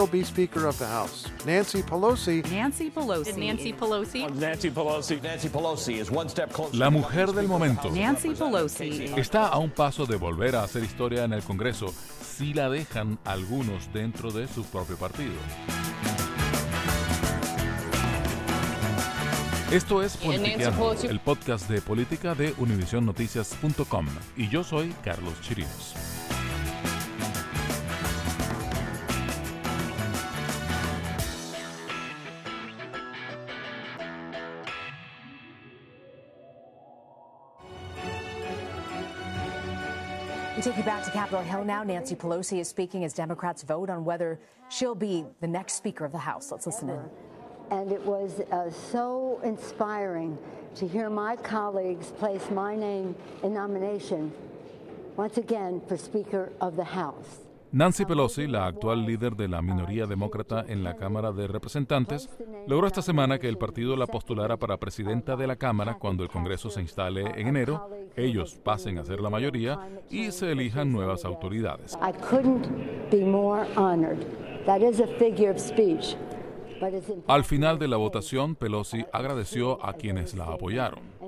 Will be Speaker of the House? Nancy Pelosi. Nancy Pelosi. Nancy Pelosi. Nancy Pelosi. Nancy Pelosi is one step closer. La mujer del momento. Nancy Pelosi. Está a un paso de volver a hacer historia en el Congreso si la dejan algunos dentro de su propio partido. Esto es Politiqueando, el podcast de política de univisionnoticias.com y yo soy Carlos Chirinos. We take you back to Capitol Hill now. Nancy Pelosi is speaking as Democrats vote on whether she'll be the next Speaker of the House. Let's listen in. And it was uh, so inspiring to hear my colleagues place my name in nomination once again for Speaker of the House. Nancy Pelosi, la actual líder de la minoría demócrata en la Cámara de Representantes, logró esta semana que el partido la postulara para presidenta de la Cámara cuando el Congreso se instale en enero, ellos pasen a ser la mayoría y se elijan nuevas autoridades. Al final de la votación, Pelosi agradeció a quienes la apoyaron.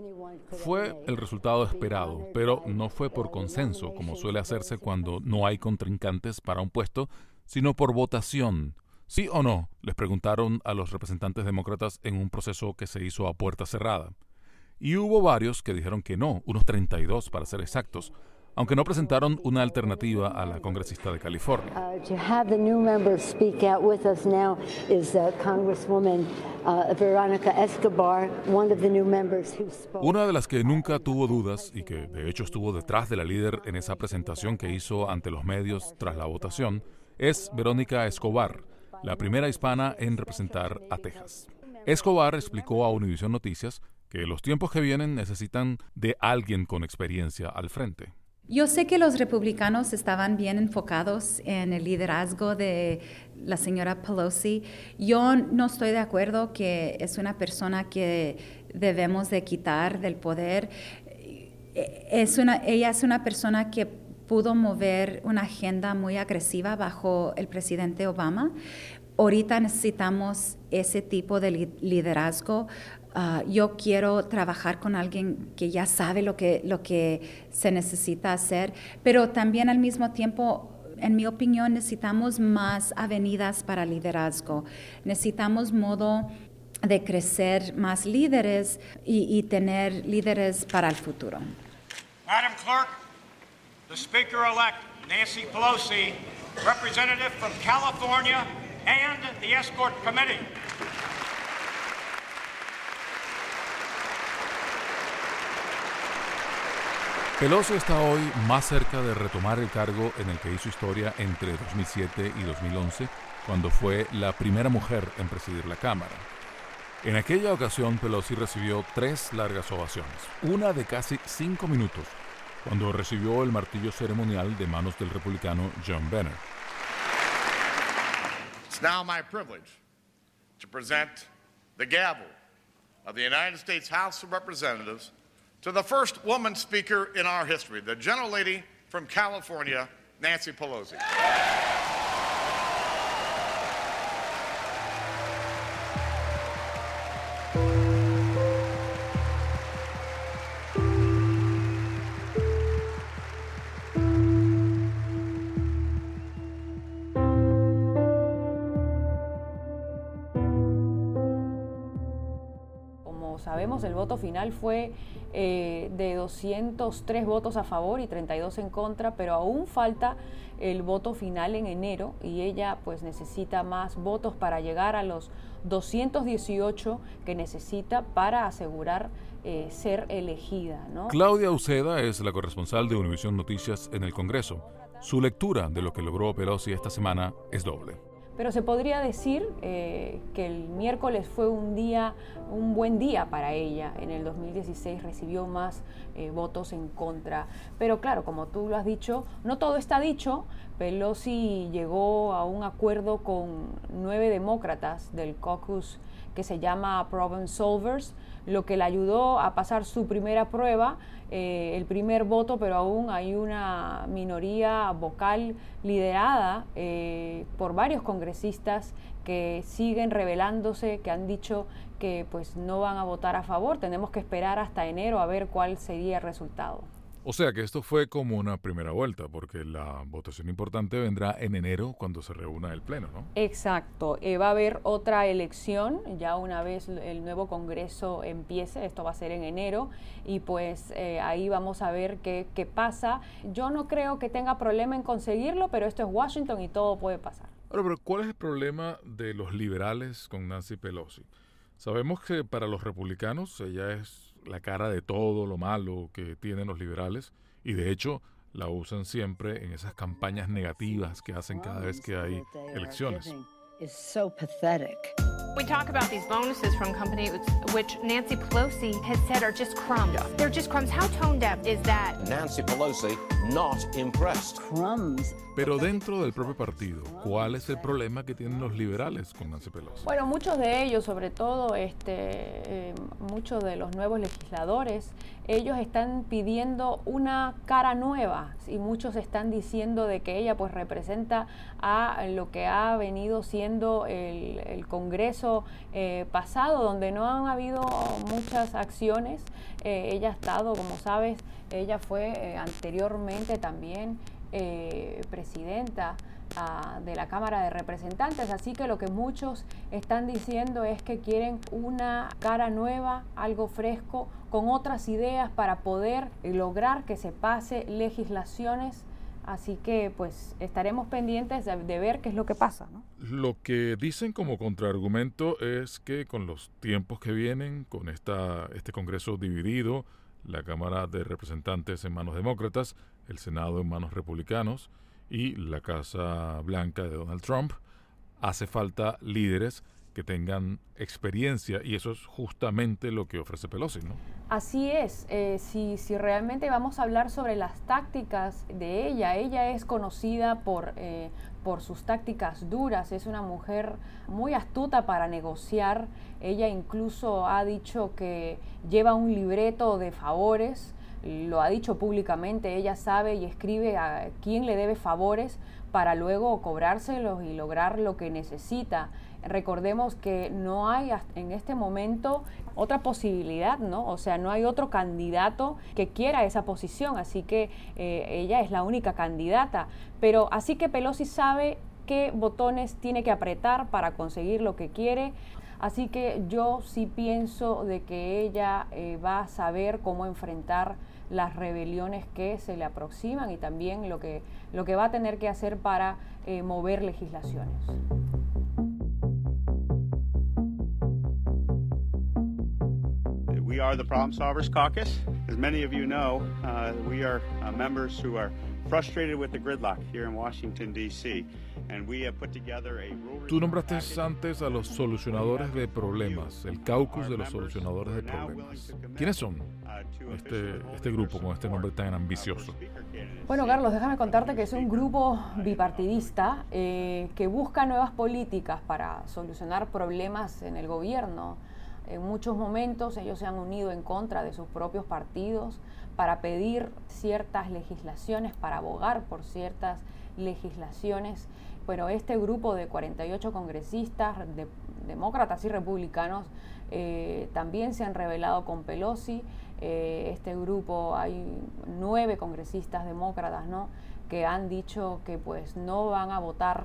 Fue el resultado esperado, pero no fue por consenso, como suele hacerse cuando no hay contrincantes para un puesto, sino por votación. ¿Sí o no? les preguntaron a los representantes demócratas en un proceso que se hizo a puerta cerrada. Y hubo varios que dijeron que no, unos 32 para ser exactos, aunque no presentaron una alternativa a la congresista de California. Una de las que nunca tuvo dudas y que de hecho estuvo detrás de la líder en esa presentación que hizo ante los medios tras la votación es Verónica Escobar, la primera hispana en representar a Texas. Escobar explicó a Univision Noticias que los tiempos que vienen necesitan de alguien con experiencia al frente. Yo sé que los republicanos estaban bien enfocados en el liderazgo de la señora Pelosi. Yo no estoy de acuerdo que es una persona que debemos de quitar del poder. Es una, ella es una persona que pudo mover una agenda muy agresiva bajo el presidente Obama. Ahorita necesitamos ese tipo de liderazgo Uh, yo quiero trabajar con alguien que ya sabe lo que, lo que se necesita hacer, pero también al mismo tiempo en mi opinión, necesitamos más avenidas para liderazgo. Necesitamos modo de crecer más líderes y, y tener líderes para el futuro. Madam Clerk, the Speaker-elect Nancy Pelosi, representative from California, and the Escort Committee. Pelosi está hoy más cerca de retomar el cargo en el que hizo historia entre 2007 y 2011, cuando fue la primera mujer en presidir la Cámara. En aquella ocasión, Pelosi recibió tres largas ovaciones, una de casi cinco minutos, cuando recibió el martillo ceremonial de manos del republicano John Boehner. It's now my privilege to present the gavel of the United States House of Representatives to the first woman speaker in our history, the gentle lady from California, Nancy Pelosi. Como sabemos, el voto final fue eh, de 203 votos a favor y 32 en contra, pero aún falta el voto final en enero y ella pues necesita más votos para llegar a los 218 que necesita para asegurar eh, ser elegida. Claudia Uceda es la corresponsal de Univisión Noticias en el Congreso. Su lectura de lo que logró Pelosi esta semana es doble. Pero se podría decir eh, que el miércoles fue un día, un buen día para ella. En el 2016 recibió más eh, votos en contra. Pero claro, como tú lo has dicho, no todo está dicho. Pelosi llegó a un acuerdo con nueve demócratas del caucus que se llama Problem Solvers, lo que le ayudó a pasar su primera prueba, eh, el primer voto, pero aún hay una minoría vocal liderada eh, por varios congresistas que siguen revelándose, que han dicho que pues no van a votar a favor. Tenemos que esperar hasta enero a ver cuál sería el resultado. O sea que esto fue como una primera vuelta, porque la votación importante vendrá en enero cuando se reúna el Pleno, ¿no? Exacto. Eh, va a haber otra elección ya una vez el nuevo Congreso empiece. Esto va a ser en enero y pues eh, ahí vamos a ver qué, qué pasa. Yo no creo que tenga problema en conseguirlo, pero esto es Washington y todo puede pasar. Ahora, pero ¿cuál es el problema de los liberales con Nancy Pelosi? Sabemos que para los republicanos ella es la cara de todo lo malo que tienen los liberales y de hecho la usan siempre en esas campañas negativas que hacen cada vez que hay elecciones. Is so pathetic. We talk about these bonuses from companies which Nancy Pelosi has said are just crumbs. They're just crumbs. How tone deaf is that? Nancy Pelosi not impressed. Crumbs. Pero dentro del propio partido, ¿cuál es el problema que tienen los liberales con Nancy Pelosi? Bueno, muchos de ellos, sobre todo este, eh, muchos de los nuevos legisladores, ellos están pidiendo una cara nueva y muchos están diciendo de que ella pues representa a lo que ha venido siendo el, Congreso eh, pasado, donde no han habido muchas acciones. Eh, ella ha estado, como sabes, ella fue eh, anteriormente también eh, presidenta de la Cámara de Representantes, así que lo que muchos están diciendo es que quieren una cara nueva, algo fresco, con otras ideas para poder lograr que se pase legislaciones. Así que pues estaremos pendientes de, ver qué es lo que pasa. Lo que dicen como contraargumento es que con los tiempos que vienen, con esta, este Congreso dividido, la Cámara de Representantes en manos demócratas, el Senado en manos republicanos y la Casa Blanca de Donald Trump, hace falta líderes que tengan experiencia y eso es justamente lo que ofrece Pelosi, ¿no? Así es, eh, si, si, realmente vamos a hablar sobre las tácticas de ella, ella es conocida por, eh, por sus tácticas duras, es una mujer muy astuta para negociar, ella incluso ha dicho que lleva un libreto de favores, lo ha dicho públicamente, ella sabe y escribe a quién le debe favores para luego cobrárselos y lograr lo que necesita. Recordemos que no hay en este momento otra posibilidad, ¿no? O sea, no hay otro candidato que quiera esa posición, así que eh, ella es la única candidata. Pero así que Pelosi sabe qué botones tiene que apretar para conseguir lo que quiere. Así que yo sí pienso de que ella eh, va a saber cómo enfrentar las rebeliones que se le aproximan y también lo que, lo que va a tener que hacer para eh, mover legislaciones. We are the Problem Solvers Caucus. As many of you know, uh, we are uh, members who are frustrated with the gridlock here in Washington, D.C. Tú nombraste antes a los solucionadores de problemas, el caucus de los solucionadores de problemas. ¿Quiénes son este, este grupo con este nombre tan ambicioso? Bueno, Carlos, déjame contarte que es un grupo bipartidista eh, que busca nuevas políticas para solucionar problemas en el gobierno. En muchos momentos ellos se han unido en contra de sus propios partidos para pedir ciertas legislaciones, para abogar por ciertas legislaciones pero este grupo de 48 congresistas, demócratas y republicanos, eh, también se han revelado con Pelosi. Eh, este grupo, hay nueve congresistas demócratas, ¿no? que han dicho que pues no van a votar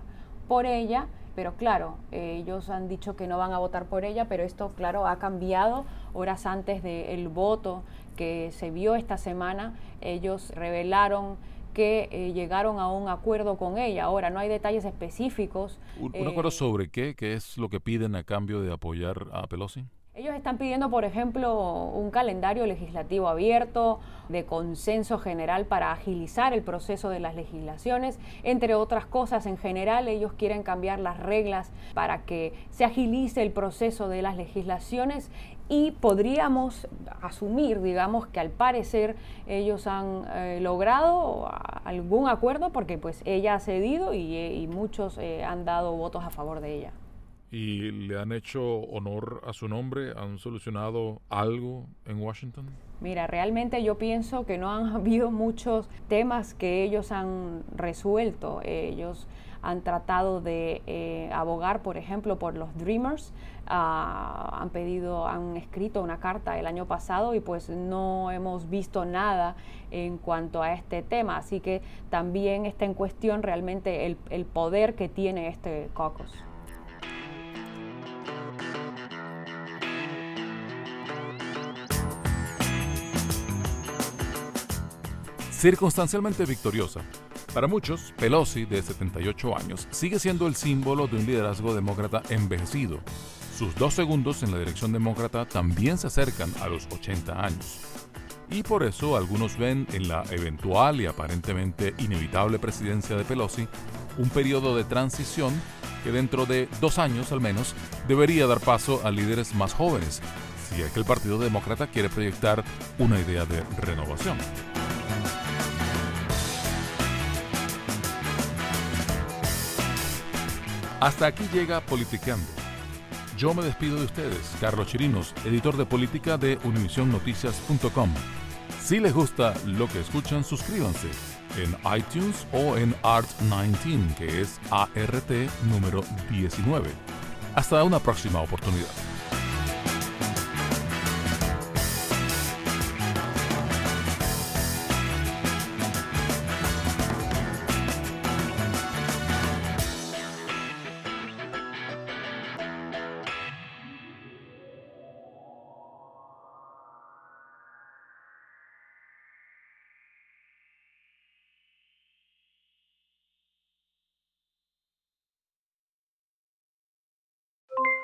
por ella, pero claro, ellos han dicho que no van a votar por ella, pero esto claro ha cambiado horas antes del voto que se vio esta semana, ellos revelaron que eh, llegaron a un acuerdo con ella. Ahora, no hay detalles específicos. ¿Un, acuerdo eh, sobre qué? ¿Qué es lo que piden a cambio de apoyar a Pelosi? Ellos están pidiendo, por ejemplo, un calendario legislativo abierto, de consenso general para agilizar el proceso de las legislaciones. Entre otras cosas, en general, ellos quieren cambiar las reglas para que se agilice el proceso de las legislaciones y podríamos asumir, digamos, que al parecer ellos han eh, logrado algún acuerdo porque pues ella ha cedido y, eh, muchos eh, han dado votos a favor de ella. ¿Y le han hecho honor a su nombre? ¿Han solucionado algo en Washington? Mira, realmente yo pienso que no han habido muchos temas que ellos han resuelto. Ellos han tratado de eh, abogar, por ejemplo, por los Dreamers. Ah, han pedido, han escrito una carta el año pasado y pues no hemos visto nada en cuanto a este tema. Así que también está en cuestión realmente el, el poder que tiene este caucus. Circunstancialmente victoriosa. Para muchos, Pelosi, de 78 años, sigue siendo el símbolo de un liderazgo demócrata envejecido. Sus dos segundos en la dirección demócrata también se acercan a los 80 años. Y por eso algunos ven en la eventual y aparentemente inevitable presidencia de Pelosi un periodo de transición que dentro de dos años al menos debería dar paso a líderes más jóvenes, si es que el Partido Demócrata quiere proyectar una idea de renovación. Hasta aquí llega Politicando. Yo me despido de ustedes, Carlos Chirinos, editor de política de univisionnoticias.com. Si les gusta lo que escuchan, suscríbanse en iTunes o en Art19, que es ART número 19. Hasta una próxima oportunidad.